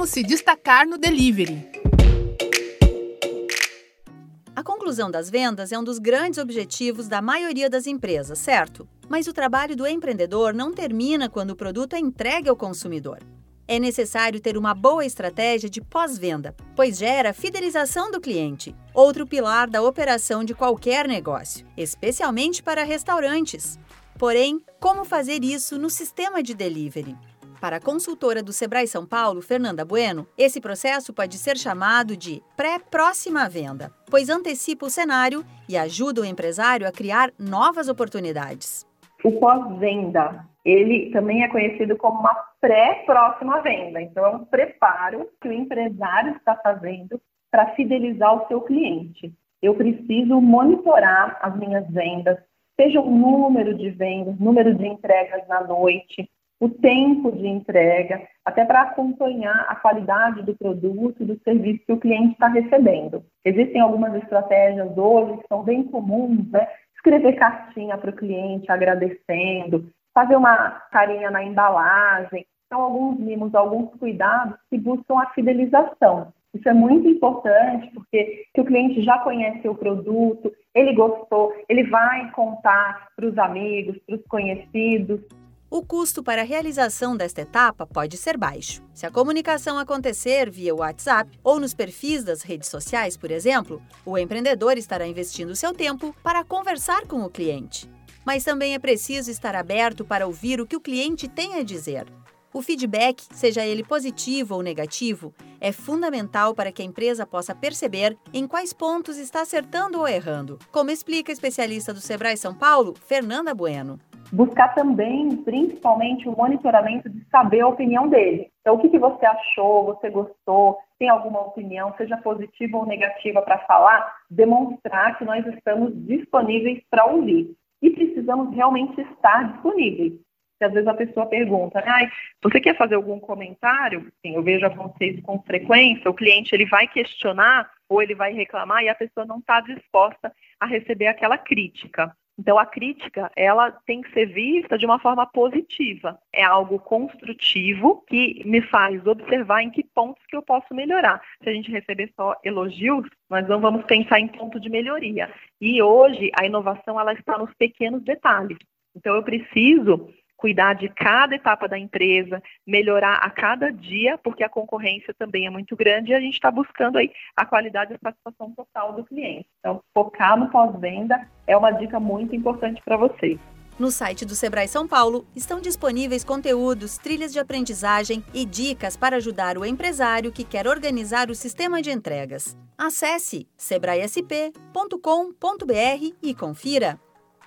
Como se destacar no delivery. A conclusão das vendas é um dos grandes objetivos da maioria das empresas, certo? Mas o trabalho do empreendedor não termina quando o produto é entregue ao consumidor. É necessário ter uma boa estratégia de pós-venda, pois gera fidelização do cliente, outro pilar da operação de qualquer negócio, especialmente para restaurantes. Porém, como fazer isso no sistema de delivery? Para a consultora do Sebrae São Paulo, Fernanda Bueno, esse processo pode ser chamado de pré-próxima venda, pois antecipa o cenário e ajuda o empresário a criar novas oportunidades. O pós-venda, ele também é conhecido como uma pré-próxima venda. Então, é um preparo que o empresário está fazendo para fidelizar o seu cliente. Eu preciso monitorar as minhas vendas, seja o número de vendas, número de entregas na noite, o tempo de entrega, até para acompanhar a qualidade do produto, do serviço que o cliente está recebendo. Existem algumas estratégias hoje que são bem comuns, né? Escrever cartinha para o cliente agradecendo, fazer uma carinha na embalagem. São alguns mimos, alguns cuidados que buscam a fidelização. Isso é muito importante porque se o cliente já conhece o produto, ele gostou, ele vai contar para os amigos, para os conhecidos, o custo para a realização desta etapa pode ser baixo. Se a comunicação acontecer via WhatsApp ou nos perfis das redes sociais, por exemplo, o empreendedor estará investindo seu tempo para conversar com o cliente. Mas também é preciso estar aberto para ouvir o que o cliente tem a dizer. O feedback, seja ele positivo ou negativo, é fundamental para que a empresa possa perceber em quais pontos está acertando ou errando, como explica a especialista do Sebrae São Paulo, Fernanda Bueno buscar também, principalmente, o monitoramento de saber a opinião dele. Então, o que, que você achou, você gostou, tem alguma opinião, seja positiva ou negativa para falar, demonstrar que nós estamos disponíveis para ouvir. E precisamos realmente estar disponíveis. Se às vezes a pessoa pergunta, ah, você quer fazer algum comentário? Sim, eu vejo vocês com frequência, o cliente ele vai questionar ou ele vai reclamar e a pessoa não está disposta a receber aquela crítica. Então, a crítica, ela tem que ser vista de uma forma positiva. É algo construtivo que me faz observar em que pontos que eu posso melhorar. Se a gente receber só elogios, nós não vamos pensar em ponto de melhoria. E hoje, a inovação, ela está nos pequenos detalhes. Então, eu preciso cuidar de cada etapa da empresa, melhorar a cada dia, porque a concorrência também é muito grande e a gente está buscando aí a qualidade e a satisfação total do cliente. Então, focar no pós-venda é uma dica muito importante para vocês. No site do Sebrae São Paulo estão disponíveis conteúdos, trilhas de aprendizagem e dicas para ajudar o empresário que quer organizar o sistema de entregas. Acesse sebraesp.com.br e confira.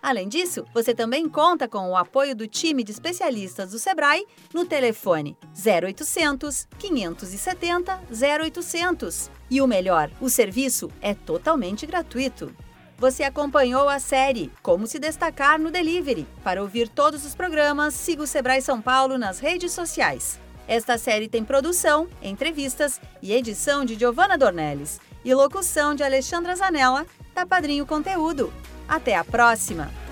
Além disso, você também conta com o apoio do time de especialistas do Sebrae no telefone 0800 570 0800. E o melhor, o serviço é totalmente gratuito. Você acompanhou a série Como se destacar no delivery. Para ouvir todos os programas, siga o Sebrae São Paulo nas redes sociais. Esta série tem produção, entrevistas e edição de Giovanna Dornelles e locução de Alexandra Zanella, da Padrinho Conteúdo. Até a próxima!